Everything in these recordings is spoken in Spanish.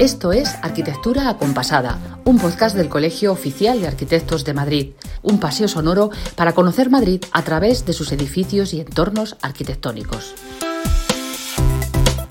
Esto es Arquitectura Acompasada, un podcast del Colegio Oficial de Arquitectos de Madrid, un paseo sonoro para conocer Madrid a través de sus edificios y entornos arquitectónicos.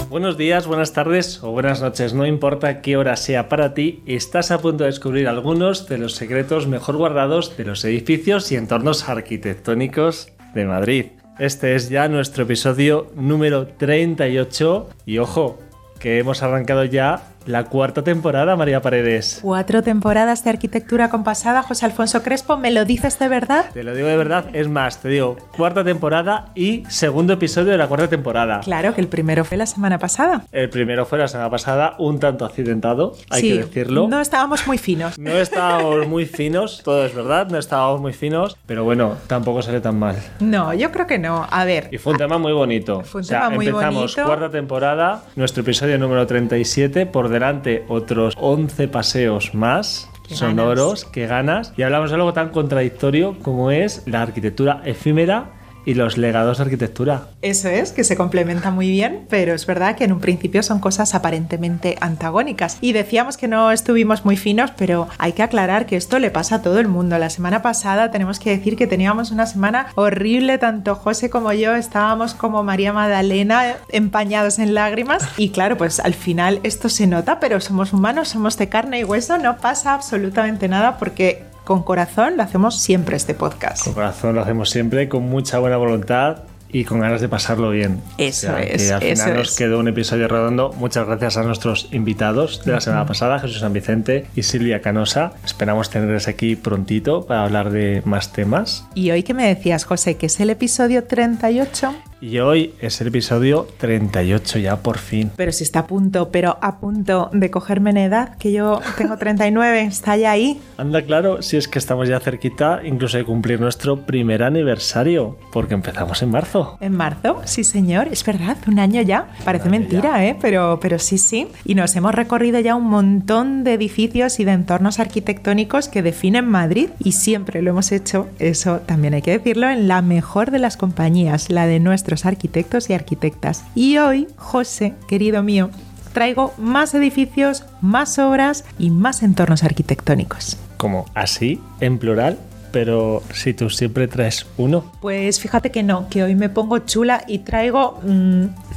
Buenos días, buenas tardes o buenas noches, no importa qué hora sea para ti, estás a punto de descubrir algunos de los secretos mejor guardados de los edificios y entornos arquitectónicos de Madrid. Este es ya nuestro episodio número 38 y ojo, que hemos arrancado ya la cuarta temporada, María Paredes. Cuatro temporadas de arquitectura compasada, José Alfonso Crespo, ¿me lo dices de verdad? Te lo digo de verdad, es más, te digo, cuarta temporada y segundo episodio de la cuarta temporada. Claro, que el primero fue la semana pasada. El primero fue la semana pasada, un tanto accidentado, hay que decirlo. No estábamos muy finos. No estábamos muy finos, todo es verdad, no estábamos muy finos, pero bueno, tampoco sale tan mal. No, yo creo que no. A ver. Y fue un tema muy bonito. Fue un tema muy empezamos cuarta temporada, nuestro episodio número 37 por delante otros 11 paseos más sonoros que ganas. Y hablamos de algo tan contradictorio como es la arquitectura efímera y los legados de arquitectura. Eso es, que se complementa muy bien, pero es verdad que en un principio son cosas aparentemente antagónicas. Y decíamos que no estuvimos muy finos, pero hay que aclarar que esto le pasa a todo el mundo. La semana pasada tenemos que decir que teníamos una semana horrible, tanto José como yo estábamos como María Magdalena empañados en lágrimas. Y claro, pues al final esto se nota, pero somos humanos, somos de carne y hueso, no pasa absolutamente nada porque con corazón lo hacemos siempre este podcast. Con corazón lo hacemos siempre, con mucha buena voluntad y con ganas de pasarlo bien. Eso es. al final nos quedó un episodio redondo. Muchas gracias a nuestros invitados de la semana pasada, Jesús San Vicente y Silvia Canosa. Esperamos tenerles aquí prontito para hablar de más temas. ¿Y hoy qué me decías, José? ¿Que es el episodio 38? Y hoy es el episodio 38 ya por fin. Pero si está a punto, pero a punto de cogerme en edad, que yo tengo 39, está ya ahí. Anda claro, si es que estamos ya cerquita incluso de cumplir nuestro primer aniversario, porque empezamos en marzo. En marzo, sí señor, es verdad, un año ya. Parece mentira, ¿eh? Pero, pero sí, sí. Y nos hemos recorrido ya un montón de edificios y de entornos arquitectónicos que definen Madrid y siempre lo hemos hecho, eso también hay que decirlo, en la mejor de las compañías, la de nuestro arquitectos y arquitectas. Y hoy, José, querido mío, traigo más edificios, más obras y más entornos arquitectónicos. ¿Como así, en plural? Pero si tú siempre traes uno. Pues fíjate que no, que hoy me pongo chula y traigo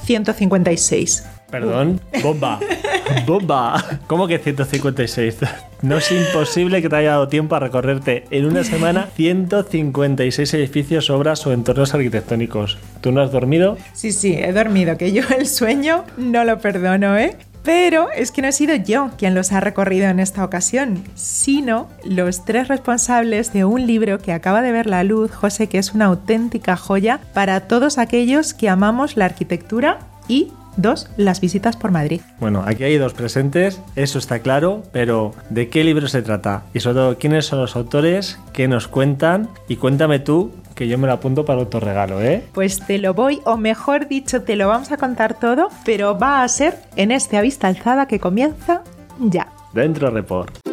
156. Mm, Perdón, bomba. bomba. ¿Cómo que 156? No es imposible que te haya dado tiempo a recorrerte en una semana 156 edificios, obras o entornos arquitectónicos. ¿Tú no has dormido? Sí, sí, he dormido, que yo el sueño no lo perdono, ¿eh? Pero es que no he sido yo quien los ha recorrido en esta ocasión, sino los tres responsables de un libro que acaba de ver la luz, José, que es una auténtica joya para todos aquellos que amamos la arquitectura y Dos, las visitas por Madrid. Bueno, aquí hay dos presentes, eso está claro, pero ¿de qué libro se trata? Y sobre todo, ¿quiénes son los autores? ¿Qué nos cuentan? Y cuéntame tú, que yo me lo apunto para otro regalo, ¿eh? Pues te lo voy, o mejor dicho, te lo vamos a contar todo, pero va a ser en este vista alzada que comienza ya. Dentro Report.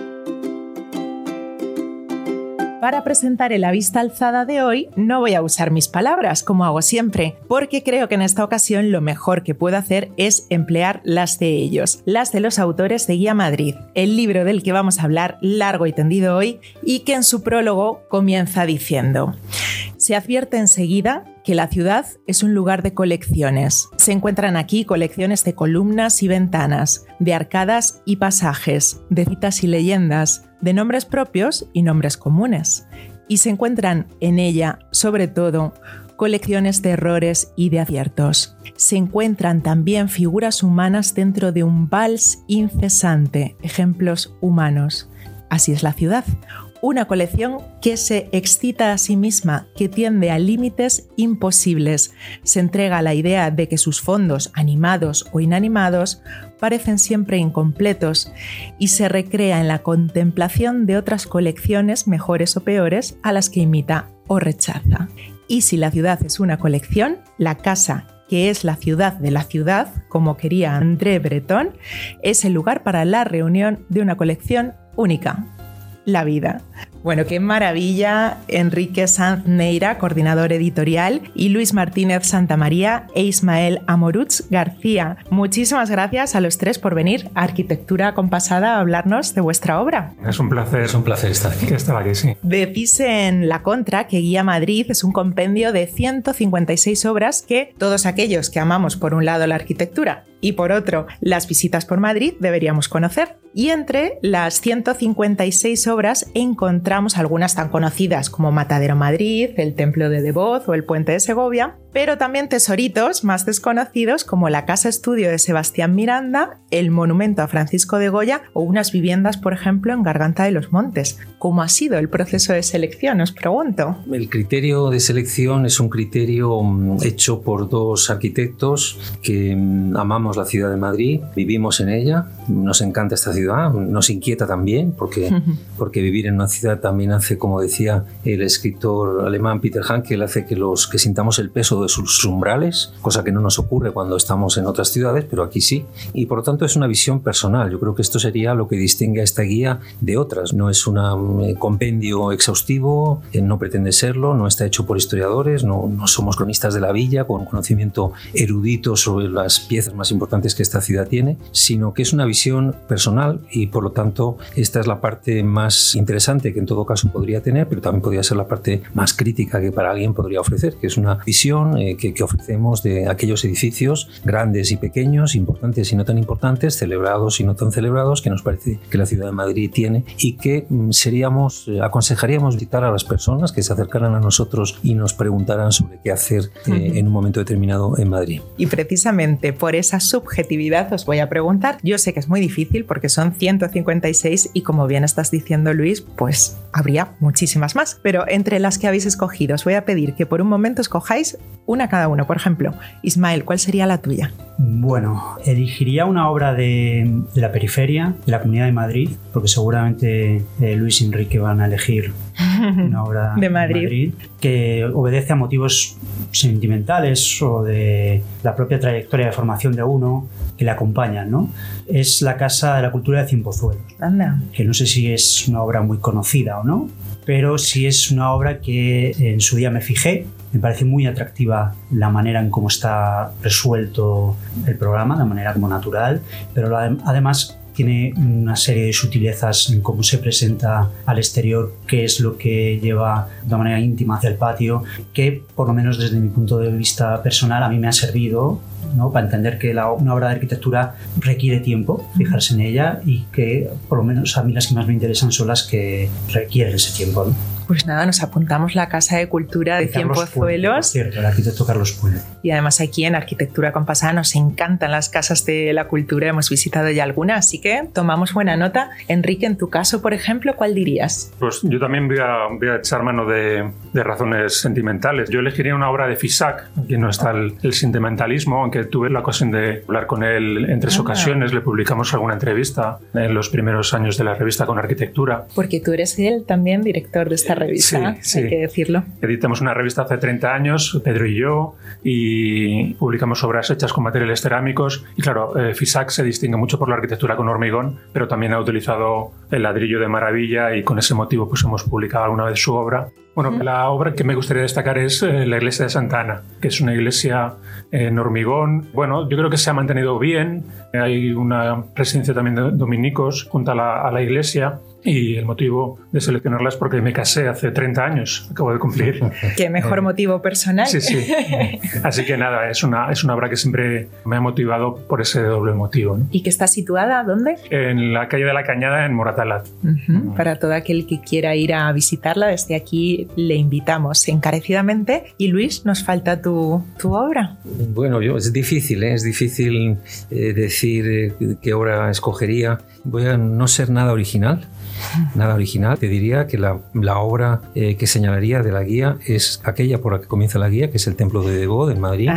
Para presentar el vista alzada de hoy no voy a usar mis palabras como hago siempre, porque creo que en esta ocasión lo mejor que puedo hacer es emplear las de ellos, las de los autores de Guía Madrid, el libro del que vamos a hablar largo y tendido hoy y que en su prólogo comienza diciendo, se advierte enseguida que la ciudad es un lugar de colecciones. Se encuentran aquí colecciones de columnas y ventanas, de arcadas y pasajes, de citas y leyendas, de nombres propios y nombres comunes. Y se encuentran en ella, sobre todo, colecciones de errores y de aciertos. Se encuentran también figuras humanas dentro de un vals incesante, ejemplos humanos. Así es la ciudad, una colección que se excita a sí misma, que tiende a límites imposibles, se entrega a la idea de que sus fondos, animados o inanimados, parecen siempre incompletos y se recrea en la contemplación de otras colecciones mejores o peores a las que imita o rechaza. Y si la ciudad es una colección, la casa que es la ciudad de la ciudad, como quería André Breton, es el lugar para la reunión de una colección única, la vida. Bueno, qué maravilla. Enrique Sanz Neira, coordinador editorial, y Luis Martínez Santamaría e Ismael Amorutz García. Muchísimas gracias a los tres por venir a Arquitectura Compasada a hablarnos de vuestra obra. Es un placer. Es un placer estar aquí. Estar aquí, sí. Decís en La Contra que Guía Madrid es un compendio de 156 obras que todos aquellos que amamos por un lado la arquitectura y por otro las visitas por Madrid deberíamos conocer. Y entre las 156 obras encontramos algunas tan conocidas como Matadero Madrid, el Templo de Devoz o el Puente de Segovia, pero también tesoritos más desconocidos como la Casa Estudio de Sebastián Miranda, el Monumento a Francisco de Goya o unas viviendas, por ejemplo, en Garganta de los Montes. ¿Cómo ha sido el proceso de selección? Os pregunto. El criterio de selección es un criterio mm, hecho por dos arquitectos que mm, amamos la ciudad de Madrid, vivimos en ella, nos encanta esta ciudad, nos inquieta también porque, porque vivir en una ciudad también hace, como decía el escritor alemán Peter Hankel, hace que los que sintamos el peso de sus umbrales, cosa que no nos ocurre cuando estamos en otras ciudades, pero aquí sí. Y por lo tanto es una visión personal. Yo creo que esto sería lo que distingue a esta guía de otras. No es un eh, compendio exhaustivo, eh, no pretende serlo, no está hecho por historiadores, no, no somos cronistas de la villa con conocimiento erudito sobre las piezas más importantes que esta ciudad tiene, sino que es una visión personal y por lo tanto esta es la parte más interesante que en todo caso podría tener, pero también podría ser la parte más crítica que para alguien podría ofrecer, que es una visión eh, que, ofrecemos de aquellos edificios grandes y pequeños, importantes y no tan importantes, celebrados y no tan celebrados, que nos parece que la ciudad de Madrid tiene y que mm, seríamos, eh, aconsejaríamos visitar a las personas que se acercaran a nosotros y nos preguntaran sobre qué hacer eh, en un momento determinado en Madrid. Y precisamente por esa subjetividad os voy a preguntar, yo sé que es muy difícil porque son 156 y como bien estás diciendo Luis, pues habría muchísimas más, pero entre las que habéis escogido os voy a pedir que por un momento escojáis una cada uno. Por ejemplo, Ismael, ¿cuál sería la tuya? Bueno, elegiría una obra de, la periferia, de la Comunidad de Madrid, porque seguramente eh, Luis y Enrique van a elegir una obra de Madrid. que obedece a motivos sentimentales o de la propia trayectoria de formación de uno que le acompañan, ¿no? Es la Casa de la Cultura de Cimpozuelos, Anda. que no sé si es una obra muy conocida o no, pero sí es una obra que en su día me fijé me parece muy atractiva la manera en cómo está resuelto el programa, de manera como natural, pero además tiene una serie de sutilezas en cómo se presenta al exterior, qué es lo que lleva de manera íntima hacia el patio, que por lo menos desde mi punto de vista personal a mí me ha servido ¿no? para entender que la, una obra de arquitectura requiere tiempo, fijarse en ella y que por lo menos a mí las que más me interesan son las que requieren ese tiempo. ¿no? Pues nada, nos apuntamos la Casa de Cultura de, Cien Pozuelos. Cierto, el arquitecto Carlos Puente. Y además aquí en Arquitectura Compasada nos encantan las casas de la cultura, hemos visitado ya algunas, así que tomamos buena nota. Enrique, en tu caso, por ejemplo, ¿cuál dirías? Pues yo también voy a, voy a echar mano de, de, razones sentimentales. Yo elegiría una obra de Fisac, aquí no está el, sentimentalismo, aunque tuve la ocasión de hablar con él en tres ah. ocasiones, le publicamos alguna entrevista en los primeros años de la revista con arquitectura. Porque tú eres él también director de esta revista, hay que decirlo. Editamos una revista hace 30 años, Pedro y yo, y publicamos obras hechas con materiales cerámicos. Y claro, eh, FISAC se distingue mucho por la arquitectura con hormigón, pero también ha utilizado el ladrillo de maravilla y con ese motivo pues hemos publicado alguna vez su obra. Bueno, la obra que me gustaría destacar es eh, la iglesia de Santa Ana, que es una iglesia en hormigón. Bueno, yo creo que se ha mantenido bien. Hay una presencia también de dominicos junto a la, a la iglesia y el motivo de seleccionarla es porque me casé hace 30 años, acabo de cumplir. Qué mejor motivo personal. Sí, sí. Así que nada, es una, es una obra que siempre me ha motivado por ese doble motivo. ¿Y que está situada dónde? En la calle de la Cañada, en Moratalat. Para todo aquel que quiera ir a visitarla, desde aquí le invitamos encarecidamente. Y Luis, nos falta tu, tu obra. Bueno, yo, es difícil, ¿eh? es difícil eh, decir eh, qué obra escogería. Voy a no ser nada original nada original. Te diría que la, obra eh, que señalaría de la guía es aquella por la que comienza la guía, que es el Templo de Debo en Madrid.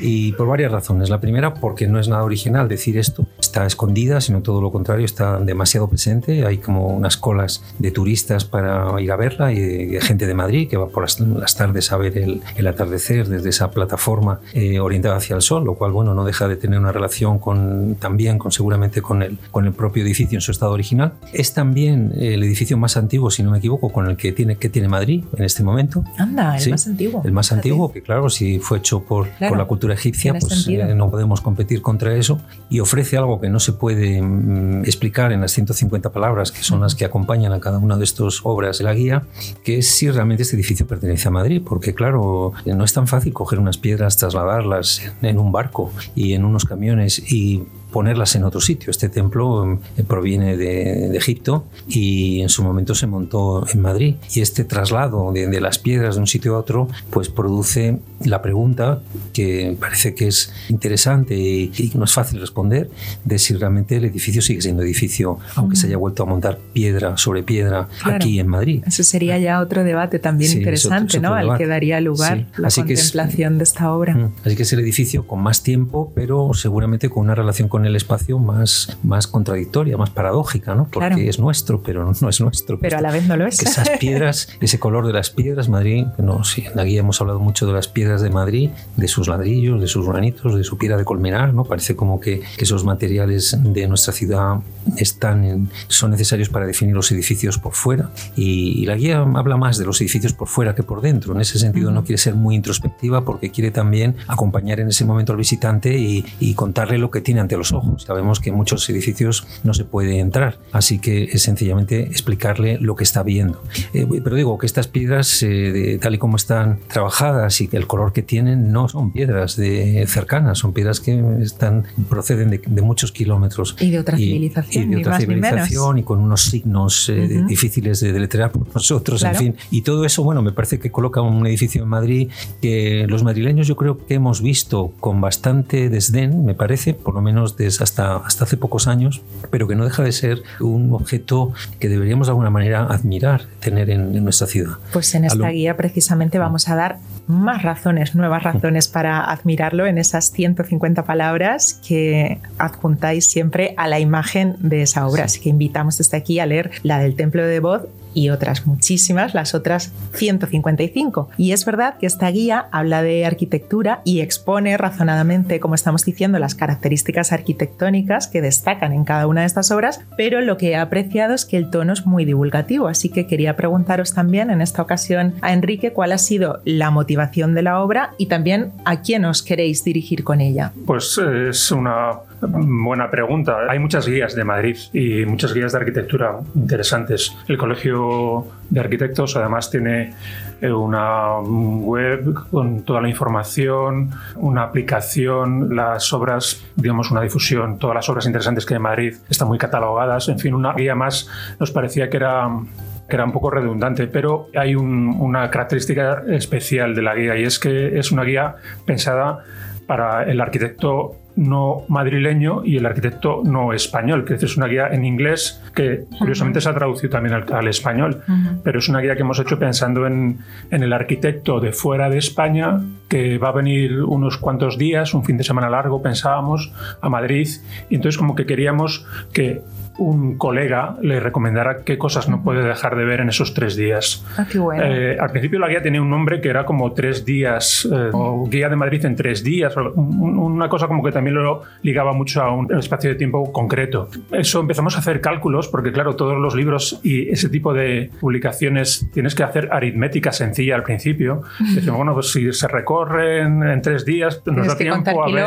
Y por varias razones. La primera, porque no es nada original decir esto. Está escondida, sino todo lo contrario, está demasiado presente. Hay como unas colas de turistas para ir a verla y de, gente de Madrid que va por las, tardes a ver el, atardecer desde esa plataforma eh, orientada hacia el sol, lo cual, bueno, no deja de tener una relación con, también con seguramente con el, con el propio edificio en su estado original. Es también también el edificio más antiguo, si no me equivoco, con el que tiene, que tiene Madrid en este momento. Anda, el más antiguo. El más antiguo, que claro, si fue hecho por, por la cultura egipcia, pues eh, no podemos competir contra eso. Y ofrece algo que no se puede mm, explicar en las 150 palabras, que son las que acompañan a cada una de estas obras de la guía, que es si realmente este edificio pertenece a Madrid, porque claro, no es tan fácil coger unas piedras, trasladarlas en un barco y en unos camiones y ponerlas en otro sitio. Este templo eh, proviene de, Egipto y en su momento se montó en Madrid. Y este traslado de, de, las piedras de un sitio a otro, pues produce la pregunta que parece que es interesante y, no es fácil responder de si realmente el edificio sigue siendo edificio, aunque se haya vuelto a montar piedra sobre piedra aquí en Madrid. Eso sería ya otro debate también interesante, ¿no? Al que daría lugar la contemplación de esta obra. Así que es el edificio con más tiempo, pero seguramente con una relación con el espacio más, más contradictoria, más paradójica, ¿no? Porque es nuestro, pero no es nuestro. Pero a la vez no lo es. Que esas piedras, ese color de las piedras, Madrid, no, sí, en la guía hemos hablado mucho de las piedras de Madrid, de sus ladrillos, de sus granitos, de su piedra de colmenar, ¿no? Parece como que, que esos materiales de nuestra ciudad están son necesarios para definir los edificios por fuera. Y, la guía habla más de los edificios por fuera que por dentro. En ese sentido no quiere ser muy introspectiva porque quiere también acompañar en ese momento al visitante y, y contarle lo que tiene ante los ojos. Sabemos que en muchos edificios no se puede entrar, así que es sencillamente explicarle lo que está viendo. Eh, pero digo que estas piedras, eh, tal y como están trabajadas y el color que tienen, no son piedras de cercanas, son piedras que están proceden de, muchos kilómetros. Y de otra civilización. Y de otra civilización y con unos signos eh, difíciles de deletrear por nosotros, en fin. Y todo eso, bueno, me parece que coloca un edificio en Madrid que los madrileños yo creo que hemos visto con bastante desdén, me parece, por lo menos desde hasta, hasta hace pocos años, pero que no deja de ser un objeto que deberíamos de alguna manera admirar, tener en, nuestra ciudad. Pues en esta guía precisamente vamos a dar más razones, nuevas razones para admirarlo en esas 150 palabras que adjuntáis siempre a la imagen de esa obra. Así que invitamos desde aquí a leer la del Templo de Voz y otras muchísimas, las otras 155. Y es verdad que esta guía habla de arquitectura y expone razonadamente, como estamos diciendo, las características arquitectónicas que destacan en cada una de estas obras, pero lo que he apreciado es que el tono es muy divulgativo, así que quería preguntaros también en esta ocasión a Enrique cuál ha sido la motivación de la obra y también a quién os queréis dirigir con ella. Pues es una buena pregunta. Hay muchas guías de Madrid y muchas guías de arquitectura interesantes. El Colegio de Arquitectos además tiene eh, una web con toda la información, una aplicación, las obras, digamos, una difusión, todas las obras interesantes que hay en Madrid están muy catalogadas. En fin, una guía más nos parecía que era que era un poco redundante, pero hay una característica especial de la guía y es que es una guía pensada para el arquitecto no madrileño y el arquitecto no español, que es una guía en inglés que curiosamente se ha traducido también al, español, pero es una guía que hemos hecho pensando en, en, el arquitecto de fuera de España que va a venir unos cuantos días, un fin de semana largo pensábamos, a Madrid, y entonces como que queríamos que un colega le recomendara qué cosas no puede dejar de ver en esos tres días. Ah, qué bueno. Eh, al principio la guía tenía un nombre que era como tres días, eh, o guía de Madrid en tres días, una cosa como que también lo ligaba mucho a un espacio de tiempo concreto. Eso empezamos a hacer cálculos, porque claro, todos los libros y ese tipo de publicaciones tienes que hacer aritmética sencilla al principio. Decimos, bueno, pues si se recorren en tres días, nos da tiempo a ver.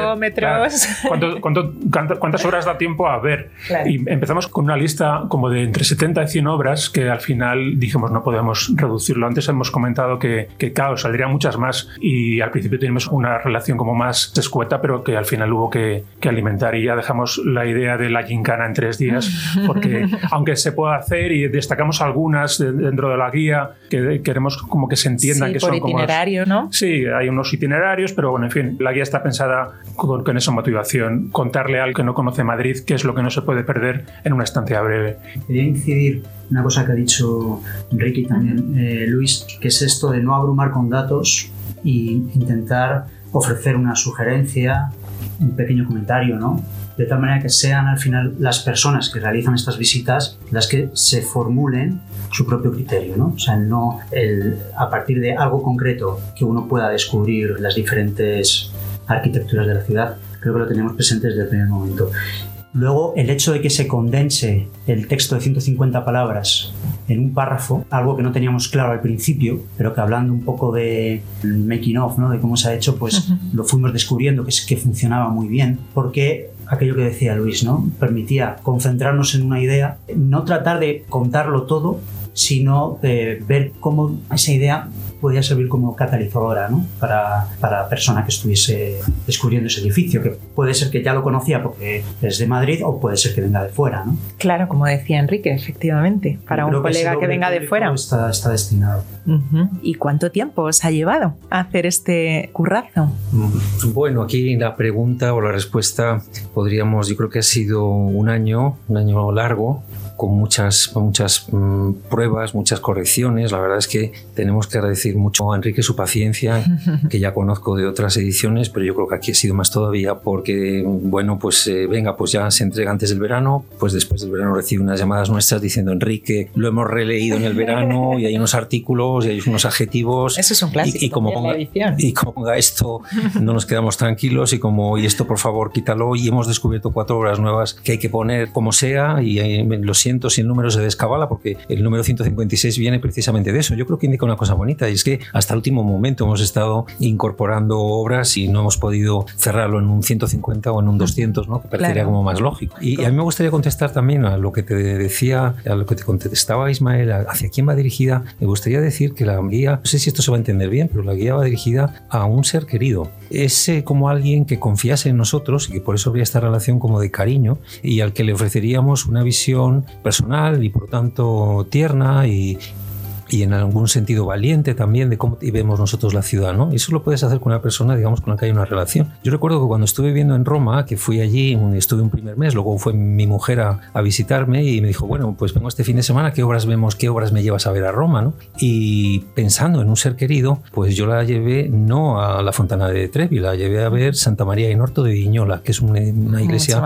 ¿cuántas horas da tiempo a ver? Y empezamos con una lista como de entre 70 y 100 obras que al final dijimos no podemos reducirlo. Antes hemos comentado que, que claro, saldrían muchas más y al principio teníamos una relación como más escueta, pero que al final hubo que, que alimentar y ya dejamos la idea de la gincana en tres días, porque aunque se pueda hacer y destacamos algunas dentro de la guía, que queremos como que se entienda sí, que por son itinerario, ¿no? Sí, hay unos itinerarios, pero bueno, en fin, la guía está pensada con, con esa motivación, contarle al que no conoce Madrid qué es lo que no se puede perder en una estancia breve. Quería incidir una cosa que ha dicho Enrique y también eh, Luis, que es esto de no abrumar con datos e intentar ofrecer una sugerencia, un pequeño comentario, ¿no? De tal manera que sean al final las personas que realizan estas visitas las que se formulen su propio criterio, ¿no? O sea, no el, a partir de algo concreto que uno pueda descubrir las diferentes arquitecturas de la ciudad, creo que lo tenemos presente desde el primer momento. Luego, el hecho de que se condense el texto de 150 palabras en un párrafo, algo que no teníamos claro al principio, pero que hablando un poco de making of, ¿no? de cómo se ha hecho, pues lo fuimos descubriendo que, que funcionaba muy bien, porque aquello que decía Luis, ¿no? Permitía concentrarnos en una idea, no tratar de contarlo todo, sino de ver cómo esa idea podía servir como catalizadora ¿no? para, para la persona que estuviese descubriendo ese edificio, que puede ser que ya lo conocía porque es de Madrid o puede ser que venga de fuera. ¿no? Claro, como decía Enrique, efectivamente, para un colega que, venga de fuera. Está, está destinado. ¿Y cuánto tiempo os ha llevado a hacer este currazo? Mm, bueno, aquí la pregunta o la respuesta podríamos, yo creo que ha sido un año, un año largo, con muchas, muchas mm, pruebas, muchas correcciones. La verdad es que tenemos que agradecer mucho a Enrique su paciencia, que ya conozco de otras ediciones, pero yo creo que aquí ha sido más todavía porque, bueno, pues eh, venga, pues ya se entrega antes del verano, pues después del verano recibe unas llamadas nuestras diciendo, Enrique, lo hemos releído en el verano y hay unos artículos y hay unos adjetivos. Eso es un clásico. Y, como, ponga, y como ponga esto, no nos quedamos tranquilos y como, y esto por favor quítalo y hemos descubierto cuatro obras nuevas que hay que poner como sea y eh, lo siento si el número se descabala, porque el número 156 viene precisamente de eso. Yo creo que indica una cosa bonita y es que hasta el último momento hemos estado incorporando obras y no hemos podido cerrarlo en un 150 o en un 200, ¿no? que parecería como más lógico. Y, a mí me gustaría contestar también a lo que te decía, a lo que te contestaba Ismael, hacia quién va dirigida. Me gustaría decir que la guía, no sé si esto se va a entender bien, pero la guía va dirigida a un ser querido. Es como alguien que confiase en nosotros y que por eso habría esta relación como de cariño y al que le ofreceríamos una visión personal y por tanto tierna y, y en algún sentido valiente también de cómo vemos nosotros la ciudad, ¿no? Y eso lo puedes hacer con una persona, digamos, con la que hay una relación. Yo recuerdo que cuando estuve viviendo en Roma, que fui allí, estuve un primer mes, luego fue mi mujer a, visitarme y me dijo, bueno, pues vengo este fin de semana, ¿qué obras vemos, qué obras me llevas a ver a Roma, ¿no? Y pensando en un ser querido, pues yo la llevé no a la Fontana de Trevi, la llevé a ver Santa María in Orto de Viñola, que es una, iglesia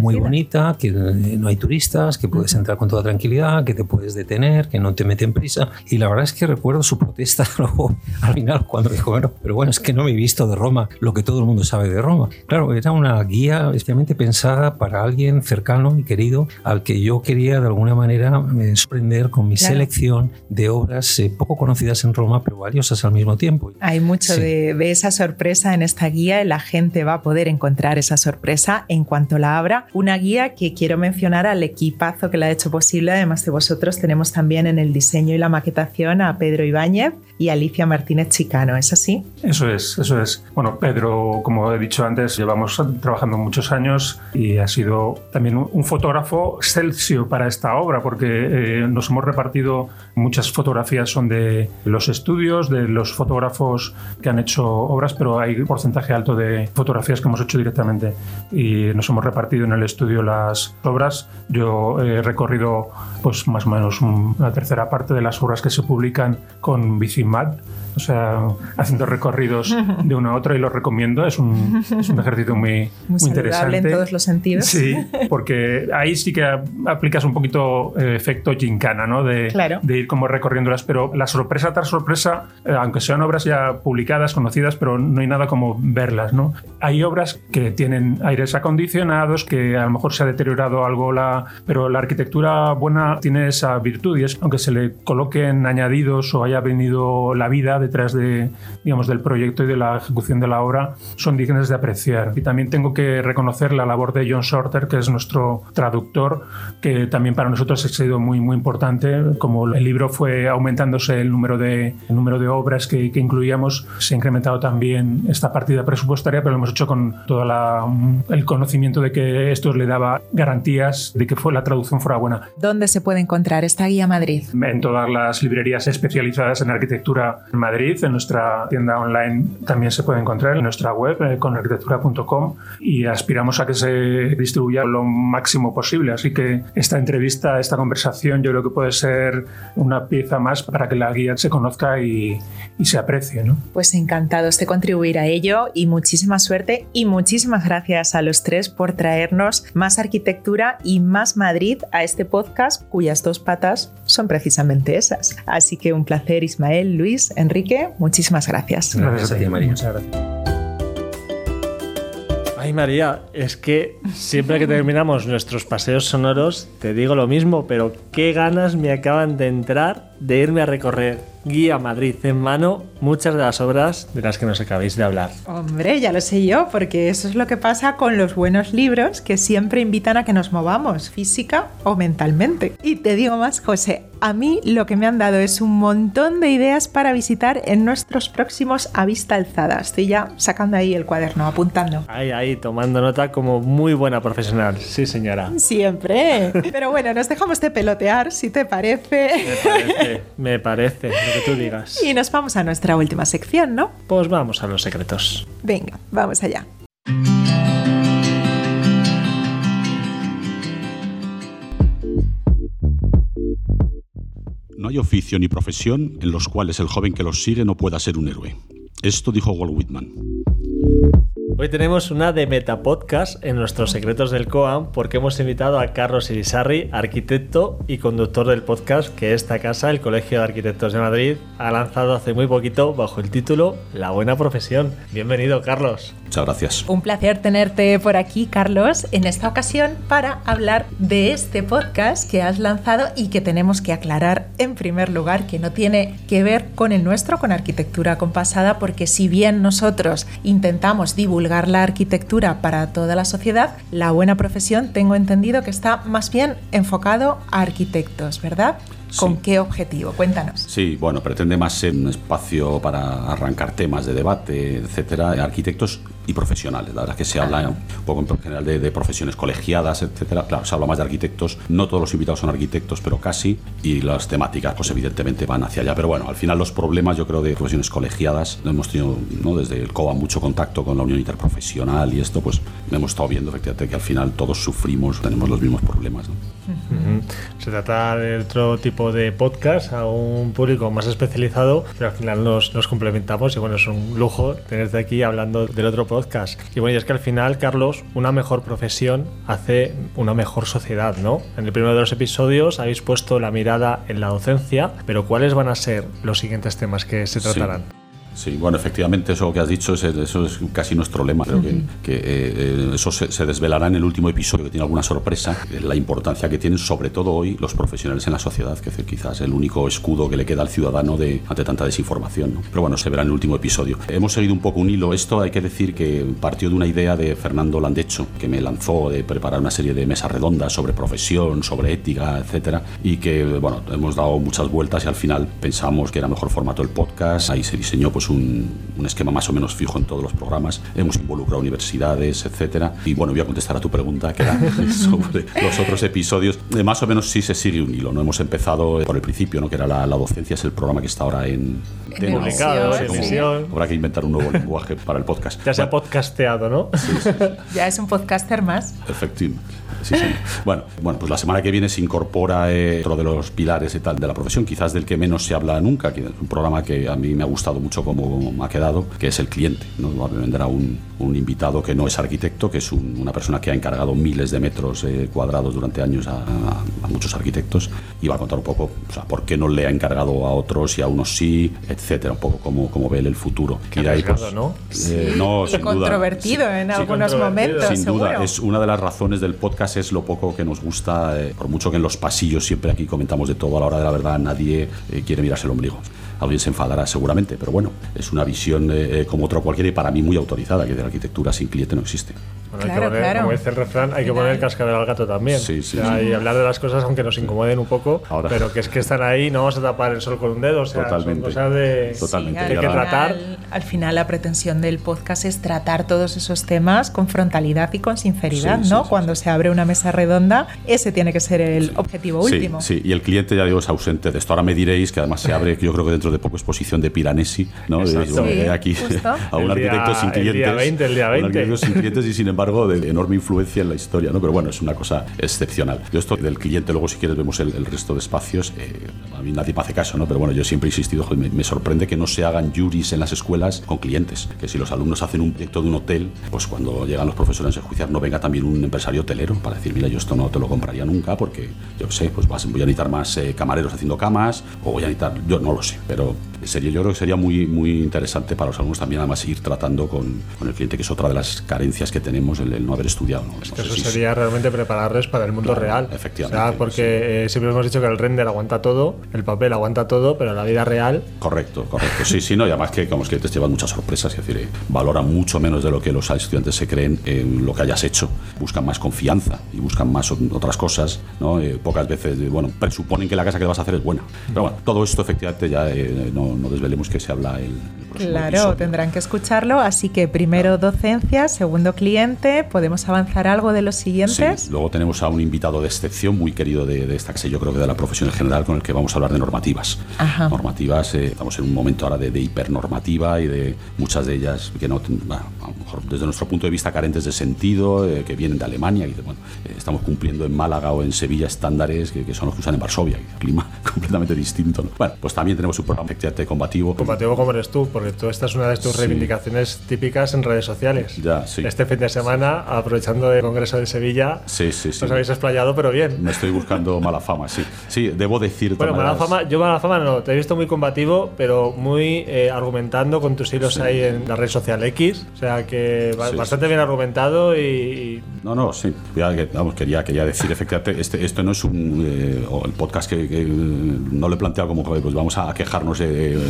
muy bonita, que no hay turistas, que puedes entrar con toda tranquilidad, que te puedes detener, que no te meten prisa y la verdad es que recuerdo su protesta luego, al final, cuando dijo, bueno, pero bueno, es que no me he visto de Roma lo que todo el mundo sabe de Roma. Claro, era una guía especialmente pensada para alguien cercano y querido al que yo quería de alguna manera eh, sorprender con mi selección de obras eh, poco conocidas en Roma, pero valiosas al mismo tiempo. Hay mucho de, de, esa sorpresa en esta guía y la gente va a poder encontrar esa sorpresa en cuanto la abra. Una guía que quiero mencionar al equipazo que la ha hecho posible, además de vosotros, tenemos también en el diseño y la maqueta a Pedro Ibáñez y Alicia Martínez Chicano, ¿es así? Eso es, eso es. Bueno, Pedro, como he dicho antes, llevamos trabajando muchos años y ha sido también un fotógrafo excelsior para esta obra porque eh, nos hemos repartido muchas fotografías son de los estudios, de los fotógrafos que han hecho obras, pero hay un porcentaje alto de fotografías que hemos hecho directamente y nos hemos repartido en el estudio las obras. Yo he recorrido pues más o menos una tercera parte de las obras que se publican con Bicimad o sea, haciendo recorridos de uno a otro y lo recomiendo. Es un, es un ejercicio muy, muy, interesante. en todos los sentidos. Sí, porque ahí sí que aplicas un poquito el efecto gincana, ¿no? De, de ir como recorriéndolas, pero la sorpresa tras sorpresa, eh, aunque sean obras ya publicadas, conocidas, pero no hay nada como verlas, ¿no? Hay obras que tienen aires acondicionados, que a lo mejor se ha deteriorado algo, la, pero la arquitectura buena tiene esa virtud y es, aunque se le coloquen añadidos o haya venido la vida de detrás de, digamos, del proyecto y de la ejecución de la obra son dignas de apreciar. Y también tengo que reconocer la labor de John Shorter, que es nuestro traductor, que también para nosotros ha sido muy, muy importante. Como el libro fue aumentándose el número de, el número de obras que, que incluíamos, se ha incrementado también esta partida presupuestaria, pero lo hemos hecho con todo el conocimiento de que esto le daba garantías de que fue, la traducción fuera buena. ¿Dónde se puede encontrar esta guía Madrid? En todas las librerías especializadas en arquitectura en Madrid en nuestra tienda online también se puede encontrar en nuestra web eh, conarquitectura.com y aspiramos a que se distribuya lo máximo posible. Así que esta entrevista, esta conversación, yo creo que puede ser una pieza más para que la guía se conozca y, y se aprecie. ¿no? Pues encantados de contribuir a ello y muchísima suerte y muchísimas gracias a los tres por traernos más arquitectura y más Madrid a este podcast cuyas dos patas son precisamente esas. Así que un placer Ismael, Luis, Enrique muchísimas gracias. Gracias a ti, María. Muchas gracias. Ay María, es que siempre que terminamos nuestros paseos sonoros te digo lo mismo, pero qué ganas me acaban de entrar de irme a recorrer Guía Madrid en mano muchas de las obras de las que nos acabáis de hablar. Hombre, ya lo sé yo, porque eso es lo que pasa con los buenos libros que siempre invitan a que nos movamos, física o mentalmente. Y te digo más, José, a mí lo que me han dado es un montón de ideas para visitar en nuestros próximos a vista alzada. Estoy ya sacando ahí el cuaderno, apuntando. Ahí, ahí, tomando nota como muy buena profesional. Sí, señora. Siempre. Pero bueno, nos dejamos de pelotear, si te parece. Me parece, me parece, lo que tú digas. Y nos vamos a nuestra última sección, ¿no? Pues vamos a los secretos. Venga, vamos allá. No hay oficio ni profesión en los cuales el joven que los sigue no pueda ser un héroe. Esto dijo Walt Whitman. Hoy tenemos una de Metapodcast en nuestros secretos del COAM porque hemos invitado a Carlos Irizarri, arquitecto y conductor del podcast que esta casa, el Colegio de Arquitectos de Madrid, ha lanzado hace muy poquito bajo el título La buena profesión. Bienvenido, Carlos. Muchas gracias. Un placer tenerte por aquí, Carlos, en esta ocasión para hablar de este podcast que has lanzado y que tenemos que aclarar en primer lugar que no tiene que ver con el nuestro, con arquitectura compasada, porque si bien nosotros intentamos divulgar la arquitectura para toda la sociedad, la buena profesión tengo entendido que está más bien enfocado a arquitectos, ¿verdad? ¿Con Sí. qué objetivo? Cuéntanos. Sí, bueno, pretende más ser un espacio para arrancar temas de debate, etcétera, de arquitectos y profesionales. La verdad es que se habla un poco en general de, de profesiones colegiadas, etcétera. Claro, se habla más de arquitectos. No todos los invitados son arquitectos, pero casi. Y las temáticas, pues evidentemente van hacia allá. Pero bueno, al final los problemas, yo creo, de profesiones colegiadas, hemos tenido ¿no? desde el COA mucho contacto con la Unión Interprofesional y esto, pues hemos estado viendo efectivamente que al final todos sufrimos, tenemos los mismos problemas. ¿no? Ujú. Se trata de otro tipo de podcast a un público más especializado, pero al final nos, nos complementamos y bueno, es un lujo tenerte aquí hablando del otro podcast. Y bueno, y es que al final, Carlos, una mejor profesión hace una mejor sociedad, ¿no? En el primero de los episodios habéis puesto la mirada en la docencia, pero ¿cuáles van a ser los siguientes temas que se tratarán? Sí, bueno, efectivamente eso que has dicho, es- eso es casi nuestro lema. Creo que, que, eh, eso se, se desvelará en el último episodio, que tiene alguna sorpresa, la importancia que tienen sobre todo hoy los profesionales en la sociedad, que es quizás el único escudo que le queda al ciudadano de, ante tanta desinformación. ¿no? Pero bueno, se verá en el último episodio. Hemos seguido un poco un hilo. Esto hay que decir que partió de una idea de Fernando Landecho, que me lanzó de preparar una serie de mesas redondas sobre profesión, sobre ética, etcétera, y que, bueno, hemos dado muchas vueltas y al final pensamos que era mejor formato el podcast. Ahí se diseñó pues un, un esquema más o menos fijo en todos los programas. Hemos involucrado universidades, etcétera. Y bueno, voy a contestar a tu pregunta, que era sobre los otros episodios. Eh, más o menos sí se sigue un hilo, ¿no? Hemos empezado eh, por el principio, ¿no? Que era la, la docencia, es el programa que está ahora en... En Publicado, en sí. emisión. Habrá que inventar un nuevo lenguaje para el podcast. Ya se ha Bueno, podcasteado, ¿no? Ya es un podcaster más. Efectivamente. Sí, sí. Bueno, bueno, pues la semana que viene se incorpora eh, otro de los pilares y tal de la profesión, quizás del que menos se habla nunca, que es un programa que a mí me ha gustado mucho como ha quedado, que es el cliente. ¿no? Vendrá un, un invitado que no es arquitecto, que es un- una persona que ha encargado miles de metros eh, cuadrados durante años a, a- a muchos arquitectos y va a contar un poco o sea, por qué no le ha encargado a otros y a unos sí, etcétera, un poco cómo, cómo ve él el futuro. Qué Y de ahí, pues, ¿no? eh, no, sin duda. controvertido en Sí, algunos controvertido. momentos, Sin seguro. duda, es una de las razones del podcast es lo poco que nos gusta, eh, por mucho que en los pasillos siempre aquí comentamos de todo, a la hora de la verdad nadie eh, quiere mirarse el ombligo. Alguien se enfadará seguramente, pero bueno, es una visión eh, eh, como otra cualquiera y para mí muy autorizada, que de la arquitectura sin cliente no existe. Bueno, hay Claro, que poner, claro. como dice el refrán, hay que poner el cascabel al gato también. Sí, sí, O sea, sí. Y hablar de las cosas aunque nos incomoden un poco, Ahora- pero que es que están ahí, no vamos a tapar el sol con un dedo, o sea, Totalmente. son cosas de... Totalmente. Que hay al, que tratar. final, al final la pretensión del podcast es tratar todos esos temas con frontalidad y con sinceridad, ¿no? sí, Cuando se abre una mesa redonda, ese tiene que ser el objetivo Sí, último. Sí, y el cliente, ya digo, es ausente de esto. Ahora me diréis que además se abre, yo creo que dentro de poco, exposición de Piranesi, ¿no? Sí, eh, aquí justo. a un El día- arquitecto sin el día clientes. 20, el día un 20. arquitecto sin clientes y sin embargo de enorme influencia en la historia, ¿no? Pero bueno, es una cosa excepcional. Yo esto del cliente, luego si quieres vemos el, el resto de espacios. eh, a mí nadie me hace caso, ¿no? Pero bueno, yo siempre he insistido, joder, me, me sorprende que no se hagan juries en las escuelas con clientes. Que si los alumnos hacen un proyecto de un hotel, pues cuando llegan los profesores a enjuiciar, no venga también un empresario hotelero para decir, mira, yo esto no te lo compraría nunca porque, yo qué sé, pues vas- voy a necesitar más eh, camareros haciendo camas o voy a necesitar, yo no lo sé, pero sería, yo creo que sería muy, muy interesante para los alumnos también además ir tratando con, con el cliente, que es otra de las carencias que tenemos decimos, el, no haber estudiado. ¿no? eso sería realmente prepararles para el mundo real. Efectivamente. porque eh, siempre hemos dicho que el render aguanta todo, el papel aguanta todo, pero la vida real. Correcto, correcto. Sí, sí, no, y además que, como es que te llevan muchas sorpresas, es decir, eh, valoran mucho menos de lo que los estudiantes se creen en lo que hayas hecho, buscan más confianza y buscan más otras cosas, ¿no? Eh, pocas veces, bueno, presuponen que la casa que vas a hacer es buena. Pero bueno, todo esto efectivamente ya no, no, desvelemos que se habla el, Claro, tendrán que escucharlo, así que primero docencia, segundo cliente, ¿podemos avanzar algo de los siguientes? Sí, luego tenemos a un invitado de excepción muy querido de, de esta yo creo que de la profesión en general, con el que vamos a hablar de normativas. Normativas, eh, estamos en un momento ahora de, hipernormativa y de muchas de ellas que no, a lo mejor desde nuestro punto de vista carentes de sentido, eh, que vienen de Alemania y bueno, eh, estamos cumpliendo en Málaga o en Sevilla estándares que, son los que usan en Varsovia, clima completamente distinto. Bueno, pues también tenemos un efectivamente combativo. Combativo como eres tú, porque tú esta es una de tus reivindicaciones típicas en redes sociales. Ya, sí. Este fin de semana, aprovechando el Congreso de Sevilla, sí, sí, sí. os habéis explayado, pero bien. Me estoy buscando mala fama, sí. Sí, debo decir Bueno, mala fama, yo mala fama no, te he visto muy combativo, pero muy eh, argumentando con tus hilos ahí en la red social X. O sea que bastante bien argumentado y, No, no, sí. vamos, quería, quería decir, efectivamente, este, esto no es un eh, el podcast que, no lo he planteado como pues vamos a quejarnos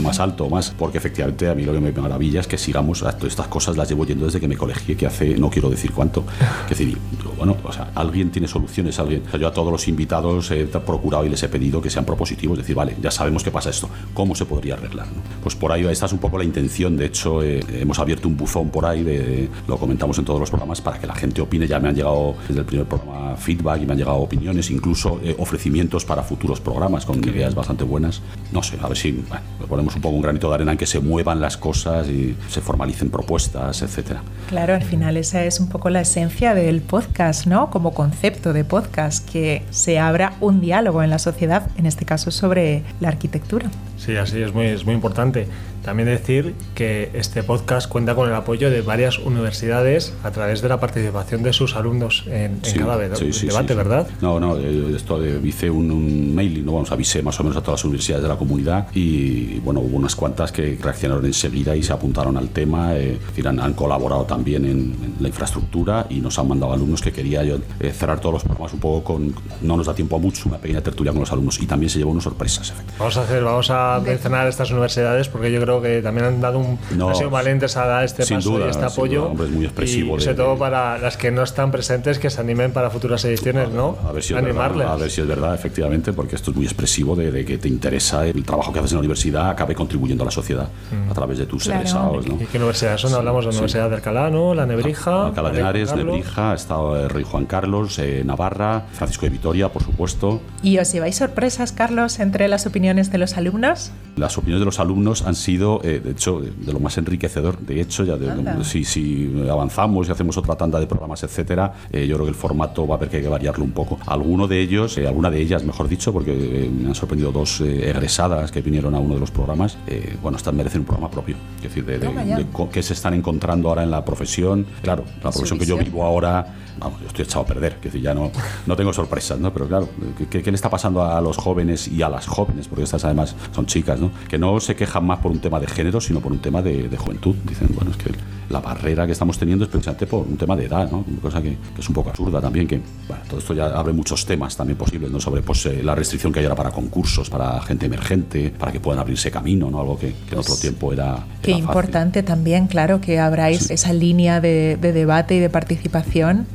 más alto, más, porque efectivamente a mí lo que me maravilla es que sigamos, estas cosas las llevo yendo desde que me colegié, que hace, no quiero decir cuánto, que decir, bueno, o sea, alguien tiene soluciones, alguien, yo a todos los invitados he procurado y les he pedido que sean propositivos, decir, vale, ya sabemos qué pasa esto, ¿cómo se podría arreglar? Pues por ahí, esta es un poco la intención, de hecho, eh, hemos abierto un buzón por ahí, de, lo comentamos en todos los programas, para que la gente opine, ya me han llegado desde el primer programa feedback y me han llegado opiniones, incluso eh, ofrecimientos para futuros programas con ideas bastante buenas, no sé, a ver si ponemos un poco un granito de arena en que se muevan las cosas y se formalicen propuestas, etcétera. Claro, al final esa es un poco la esencia del podcast, ¿no? Como concepto de podcast, que se abra un diálogo en la sociedad, en este caso sobre la arquitectura. Sí, así es muy, es muy importante. También decir que este podcast cuenta con el apoyo de varias universidades a través de la participación de sus alumnos en, cada debate, ¿verdad? No, no, eh, esto hice un, un mailing, ¿no? vamos, avisé más o menos a todas las universidades de la comunidad y bueno, hubo unas cuantas que reaccionaron enseguida y se apuntaron al tema, eh, han, colaborado también en, la infraestructura y nos han mandado alumnos que quería yo eh, cerrar todos los programas un poco con, no nos da tiempo a mucho, una pequeña tertulia con los alumnos y también se llevó unas sorpresas. Vamos a hacer, vamos a mencionar estas universidades porque yo creo que también han dado un no, han sido valientes a dar este paso y este apoyo. es muy expresivo. Y sobre todo para las que no están presentes, que se animen para futuras ediciones, ¿no? A ver si es Animarles. Verdad, a ver si es verdad, efectivamente, porque esto es muy expresivo de, que te interesa el trabajo que haces en la universidad acabe contribuyendo a la sociedad mm. a través de tus egresados. ¿no? ¿Y qué universidades son? Hablamos de la Universidad de Alcalá, ¿no? La Nebrija. Alcalá de Henares, Nebrija, estado el Rey Juan Carlos, eh, Navarra, Francisco de Vitoria, por supuesto. ¿Y os lleváis sorpresas, Carlos, entre las opiniones de los alumnos? Las opiniones de los alumnos han sido, eh, de hecho, de lo más enriquecedor. De hecho, ya si, si, avanzamos y hacemos otra tanda de programas, etcétera, eh, yo creo que el formato va a haber que variarlo un poco. Alguno de ellos, eh, alguna de ellas, mejor dicho, porque me han sorprendido dos egresadas que vinieron a uno de los programas, bueno, están merecen un programa propio. Es decir, de, de, qué se están encontrando ahora en la profesión. Claro, la profesión que yo vivo ahora, vamos, yo estoy echado a perder, que decir, ya no, no tengo sorpresas, ¿no? Pero claro, ¿qué, ¿qué, le está pasando a los jóvenes y a las jóvenes? Porque estas además son chicas, ¿no? Que no se quejan más por un tema de género, sino por un tema de, juventud. Dicen, bueno, es que la barrera que estamos teniendo es precisamente por un tema de edad, ¿no? Una cosa que, es un poco absurda también, que bueno, todo esto ya abre muchos temas también posibles, ¿no? Sobre pues, eh, la restricción que hay ahora para concursos, para gente emergente, para que puedan abrirse camino, ¿no? Algo que, en otro pues tiempo era. Qué importante también, claro, que abráis esa línea de, debate y de participación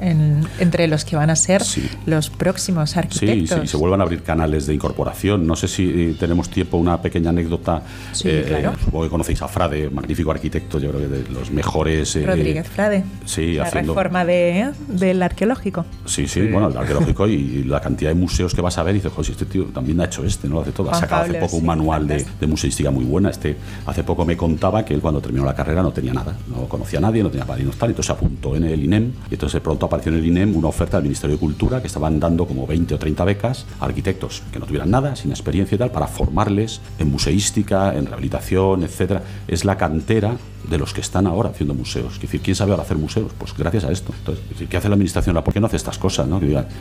entre los que van a ser los próximos arquitectos. Sí, sí, se vuelvan a abrir canales de incorporación. No sé si eh, tenemos tiempo, una pequeña anécdota. Sí, eh, claro. Supongo que conocéis a Frade, magnífico arquitecto, yo creo que de los mejores. Eh, Rodríguez Frade. Sí, la reforma de, del arqueológico. Sí, sí, bueno, el arqueológico y, la cantidad de museos que vas a ver y dices, joder, este tío también ha hecho este, ¿no? Lo hace todo. ha sacado hace poco un manual de, de, museística muy buena. Este hace poco me contaba que él cuando terminó la carrera no tenía nada, no conocía a nadie, no tenía padrinos tal, entonces se apuntó en el INEM y entonces de pronto apareció en el INEM una oferta del Ministerio de Cultura que estaban dando como 20 o 30 becas a arquitectos que no tuvieran nada, sin experiencia y tal, para formarles en museística, en rehabilitación, etcétera. Es la cantera de los que están ahora haciendo museos. Es decir, ¿quién sabe ahora hacer museos? Pues gracias a esto. Entonces, ¿qué hace la administración? ¿Por qué no hace estas cosas? ¿no?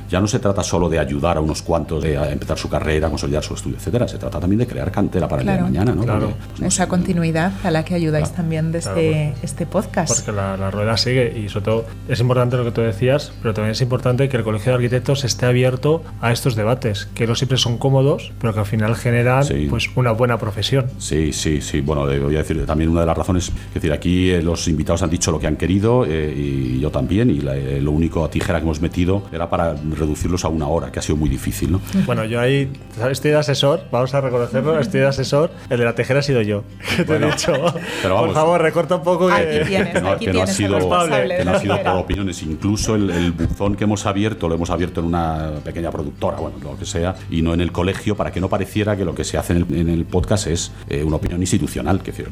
ya no se trata solo de ayudar a unos cuantos a empezar su carrera, a consolidar su estudio, etcétera. Se trata también de crear cantera para el día de mañana. ¿no? Claro. Pues, Esa continuidad a la que ayudáis también desde este podcast. Porque la, la, rueda sigue y sobre todo es importante lo que tú decías, pero también es importante que el Colegio de Arquitectos esté abierto a estos debates, que no siempre son cómodos, pero que al final generan pues una buena profesión. Sí, sí, sí. Bueno, voy a decir también una de las razones, es decir, aquí eh, los invitados han dicho lo que han querido eh, y yo también, y eh, lo único a tijera que hemos metido era para reducirlos a una hora, que ha sido muy difícil, ¿no? Bueno, yo ahí estoy de asesor, vamos a reconocerlo, estoy de asesor, el de la tijera ha sido yo, te he dicho. Pero vamos, por favor, recorta un poco que, tienes, no, que no, ha sido, que no ha sido por opiniones, incluso el, buzón que hemos abierto lo hemos abierto en una pequeña productora, bueno, lo que sea, y no en el colegio, para que no pareciera que lo que se hace en el, podcast es una opinión institucional, que decir,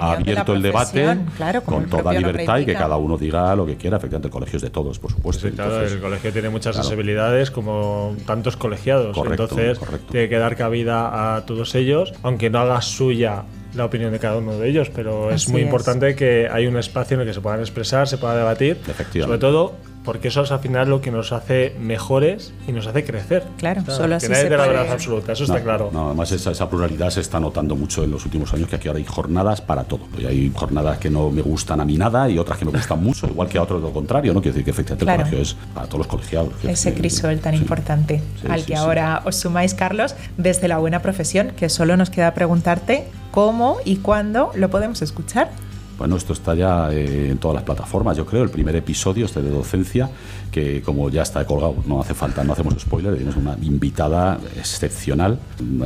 ha abierto el debate con toda libertad y que cada uno diga lo que quiera. Efectivamente, el colegio es de todos, por supuesto. claro, el colegio tiene muchas sensibilidades como tantos colegiados. Entonces, tiene que dar cabida a todos ellos, aunque no haga suya la opinión de cada uno de ellos, pero es muy importante que hay un espacio en el que se puedan expresar, se pueda debatir, sobre todo porque eso es al final lo que nos hace mejores y nos hace crecer. Claro, solo así que nadie se de la verdad absoluta, eso está claro. No, además esa, pluralidad se está notando mucho en los últimos años, que aquí ahora hay jornadas para todo. Y hay jornadas que no me gustan a mí nada y otras que me gustan mucho, igual que a otros lo contrario, ¿no? Quiere decir que efectivamente el colegio es para todos los colegiados. Ese crisol tan importante al que ahora os sumáis, Carlos, desde la buena profesión, que solo nos queda preguntarte cómo y cuándo lo podemos escuchar. Bueno, esto está ya eh, en todas las plataformas, yo creo. El primer episodio, este de docencia, que como ya está colgado, no hace falta, no hacemos spoiler, tenemos una invitada excepcional,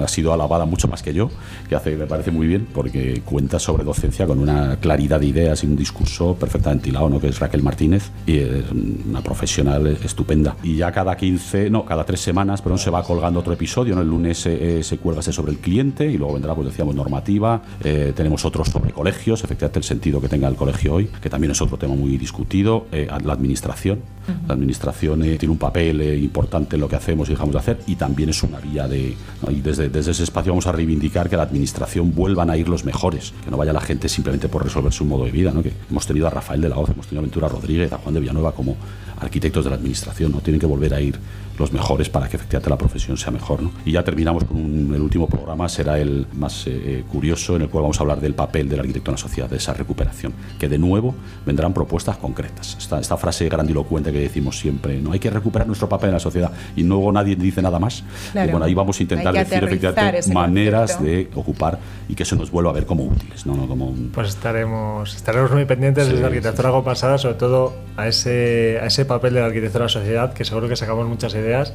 ha sido alabada mucho más que yo, que hace, me parece muy bien, porque cuenta sobre docencia con una claridad de ideas y un discurso perfectamente hilado, ¿no? que es Raquel Martínez, y es una profesional estupenda. Y ya cada 15, no, cada tres semanas, perdón, se va colgando otro episodio, ¿no? el lunes eh, se cuelga sobre el cliente y luego vendrá, pues decíamos, normativa, eh, tenemos otros sobre colegios, efectivamente el sentido que tenga el colegio hoy, que también es otro tema muy discutido, eh, la administración. La administración eh, tiene un papel eh, importante en lo que hacemos y dejamos de hacer y también es una vía de... Y desde, desde ese espacio vamos a reivindicar que la administración vuelvan a ir los mejores, que no vaya la gente simplemente por resolver su modo de vida. ¿no? Que hemos tenido a Rafael de la Hoz, hemos tenido a Ventura Rodríguez, a Juan de Villanueva como arquitectos de la administración, ¿no? Tienen que volver a ir los mejores para que efectivamente la profesión sea mejor. ¿no? Y ya terminamos con el último programa, será el más eh, eh, curioso, en el cual vamos a hablar del papel del arquitecto en la sociedad, de esa recuperación, que de nuevo vendrán propuestas concretas. Esta, esta frase grandilocuente que decimos siempre, no hay que recuperar nuestro papel en la sociedad y luego nadie dice nada más. Y bueno, ahí vamos a intentar decir efectivamente maneras de ocupar y que se nos vuelva a ver como útiles. ¿no? como Pues estaremos, estaremos muy pendientes desde la arquitectura algo pasada, sobre todo a ese, a ese papel de la arquitectura en la sociedad, que seguro que sacamos muchas ideas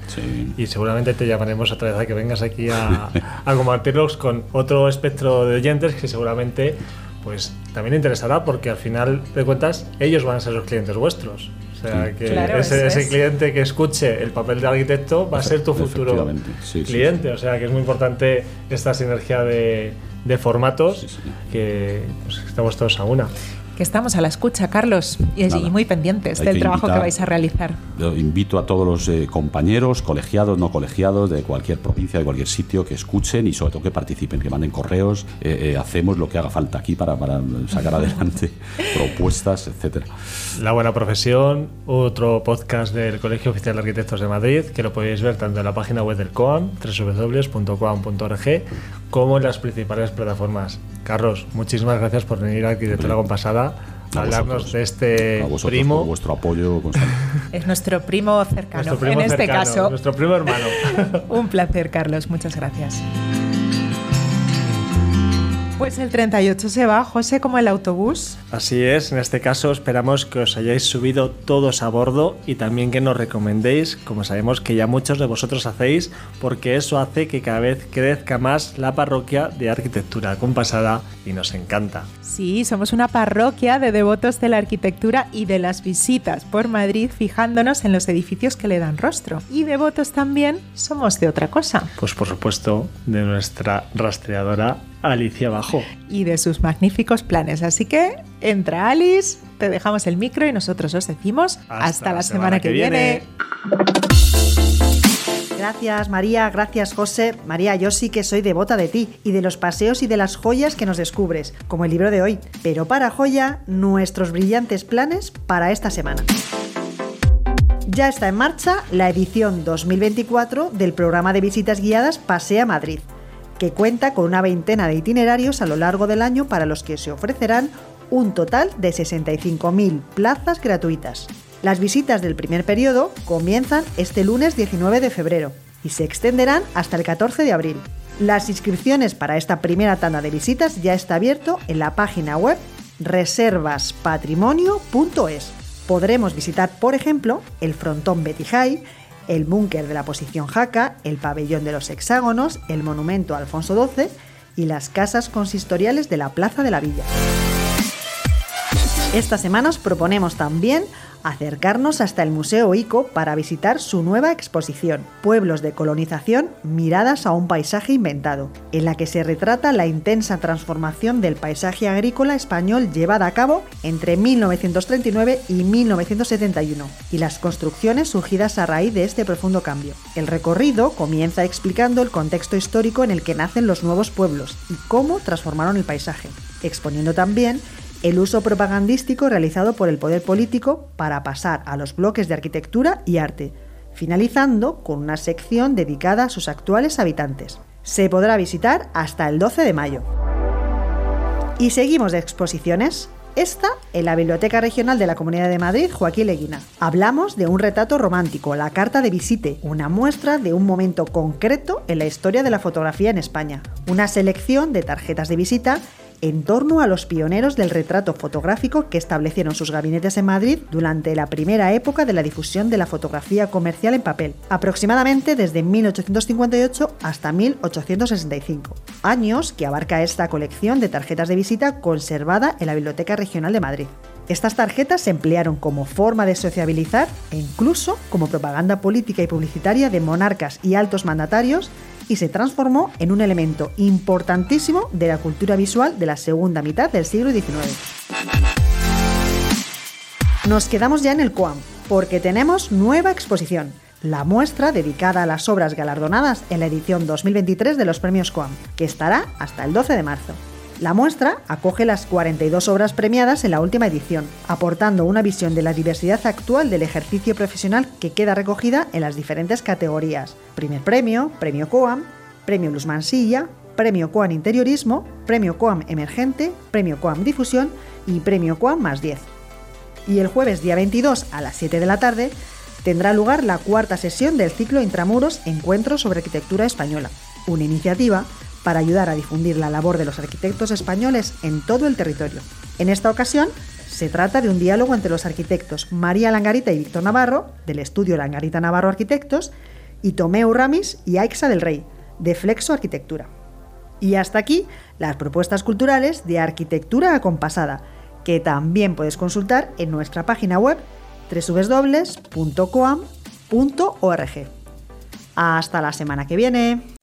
y seguramente te llamaremos otra vez a que vengas aquí a, a compartirlos con otro espectro de oyentes que seguramente pues también interesará porque al final de cuentas ellos van a ser los clientes vuestros. O sea, que ese, cliente que escuche el papel de arquitecto va a ser tu futuro cliente. O sea, que es muy importante esta sinergia de, de formatos que pues, estamos todos a una que estamos a la escucha, Carlos, y, muy pendientes del trabajo que vais a realizar. Yo invito a todos los eh, compañeros, colegiados, no colegiados, de cualquier provincia, de cualquier sitio, que escuchen y sobre todo que participen, que manden correos. Eh, eh, hacemos lo que haga falta aquí para, para sacar adelante propuestas, etcétera. La Buena Profesión, otro podcast del Colegio Oficial de Arquitectos de Madrid, que lo podéis ver tanto en la página web del COAM, www.coam.org, como en las principales plataformas. Carlos, muchísimas gracias por venir aquí de Toda Compasada a hablarnos de este primo. Por vuestro apoyo constante. Es nuestro primo cercano, en este caso. Nuestro primo hermano. Un placer, Carlos. Muchas gracias. Pues el 38 se va, José, como el autobús. Así es, en este caso esperamos que os hayáis subido todos a bordo y también que nos recomendéis, como sabemos que ya muchos de vosotros hacéis, porque eso hace que cada vez crezca más la parroquia de arquitectura compasada y nos encanta. Sí, somos una parroquia de devotos de la arquitectura y de las visitas por Madrid fijándonos en los edificios que le dan rostro. Y devotos también somos de otra cosa. Pues por supuesto, de nuestra rastreadora Alicia Bajo. Y de sus magníficos planes. Así que entra Alice, te dejamos el micro y nosotros os decimos hasta, la, semana, que, viene. Gracias María, gracias José. María, yo sí que soy devota de ti y de los paseos y de las joyas que nos descubres, como el libro de hoy. Pero para joya, nuestros brillantes planes para esta semana. Ya está en marcha la edición 2024 del programa de visitas guiadas Pasea Madrid, que cuenta con una veintena de itinerarios a lo largo del año para los que se ofrecerán un total de 65.000 plazas gratuitas. Las visitas del primer periodo comienzan este lunes 19 de febrero y se extenderán hasta el 14 de abril. Las inscripciones para esta primera tanda de visitas ya está abierto en la página web reservaspatrimonio.es. Podremos visitar, por ejemplo, el frontón High, el búnker de la posición Jaca, el pabellón de los hexágonos, el monumento Alfonso XII y las casas consistoriales de la Plaza de la Villa. Esta semana os proponemos también acercarnos hasta el Museo ICO para visitar su nueva exposición, Pueblos de colonización, miradas a un paisaje inventado, en la que se retrata la intensa transformación del paisaje agrícola español llevada a cabo entre 1939 y 1971, y las construcciones surgidas a raíz de este profundo cambio. El recorrido comienza explicando el contexto histórico en el que nacen los nuevos pueblos y cómo transformaron el paisaje, exponiendo también el uso propagandístico realizado por el poder político para pasar a los bloques de arquitectura y arte, finalizando con una sección dedicada a sus actuales habitantes. Se podrá visitar hasta el 12 de mayo. Y seguimos de exposiciones. Esta en la Biblioteca Regional de la Comunidad de Madrid, Joaquín Leguina. Hablamos de un retrato romántico, la carta de visite, una muestra de un momento concreto en la historia de la fotografía en España. Una selección de tarjetas de visita en torno a los pioneros del retrato fotográfico que establecieron sus gabinetes en Madrid durante la primera época de la difusión de la fotografía comercial en papel, aproximadamente desde 1858 hasta 1865, años que abarca esta colección de tarjetas de visita conservada en la Biblioteca Regional de Madrid. Estas tarjetas se emplearon como forma de sociabilizar e incluso como propaganda política y publicitaria de monarcas y altos mandatarios y se transformó en un elemento importantísimo de la cultura visual de la segunda mitad del siglo XIX. Nos quedamos ya en el COAM, porque tenemos nueva exposición, la muestra dedicada a las obras galardonadas en la edición 2023 de los premios COAM, que estará hasta el 12 de marzo. La muestra acoge las 42 obras premiadas en la última edición, aportando una visión de la diversidad actual del ejercicio profesional que queda recogida en las diferentes categorías. Primer premio, premio COAM, premio Luz Mansilla, premio COAM Interiorismo, premio COAM Emergente, premio COAM Difusión y premio COAM más 10. Y el jueves día 22 a las 7 de la tarde tendrá lugar la cuarta sesión del ciclo Intramuros Encuentros sobre Arquitectura Española, una iniciativa para ayudar a difundir la labor de los arquitectos españoles en todo el territorio. En esta ocasión, se trata de un diálogo entre los arquitectos María Langarita y Víctor Navarro, del estudio Langarita Navarro Arquitectos, y Tomeu Ramis y Aixa del Rey, de Flexo Arquitectura. Y hasta aquí las propuestas culturales de arquitectura acompasada, que también puedes consultar en nuestra página web www.coam.org. Hasta la semana que viene.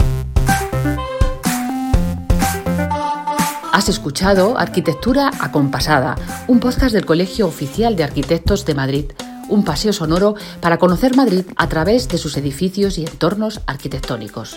Has escuchado Arquitectura Acompasada, un podcast del Colegio Oficial de Arquitectos de Madrid, un paseo sonoro para conocer Madrid a través de sus edificios y entornos arquitectónicos.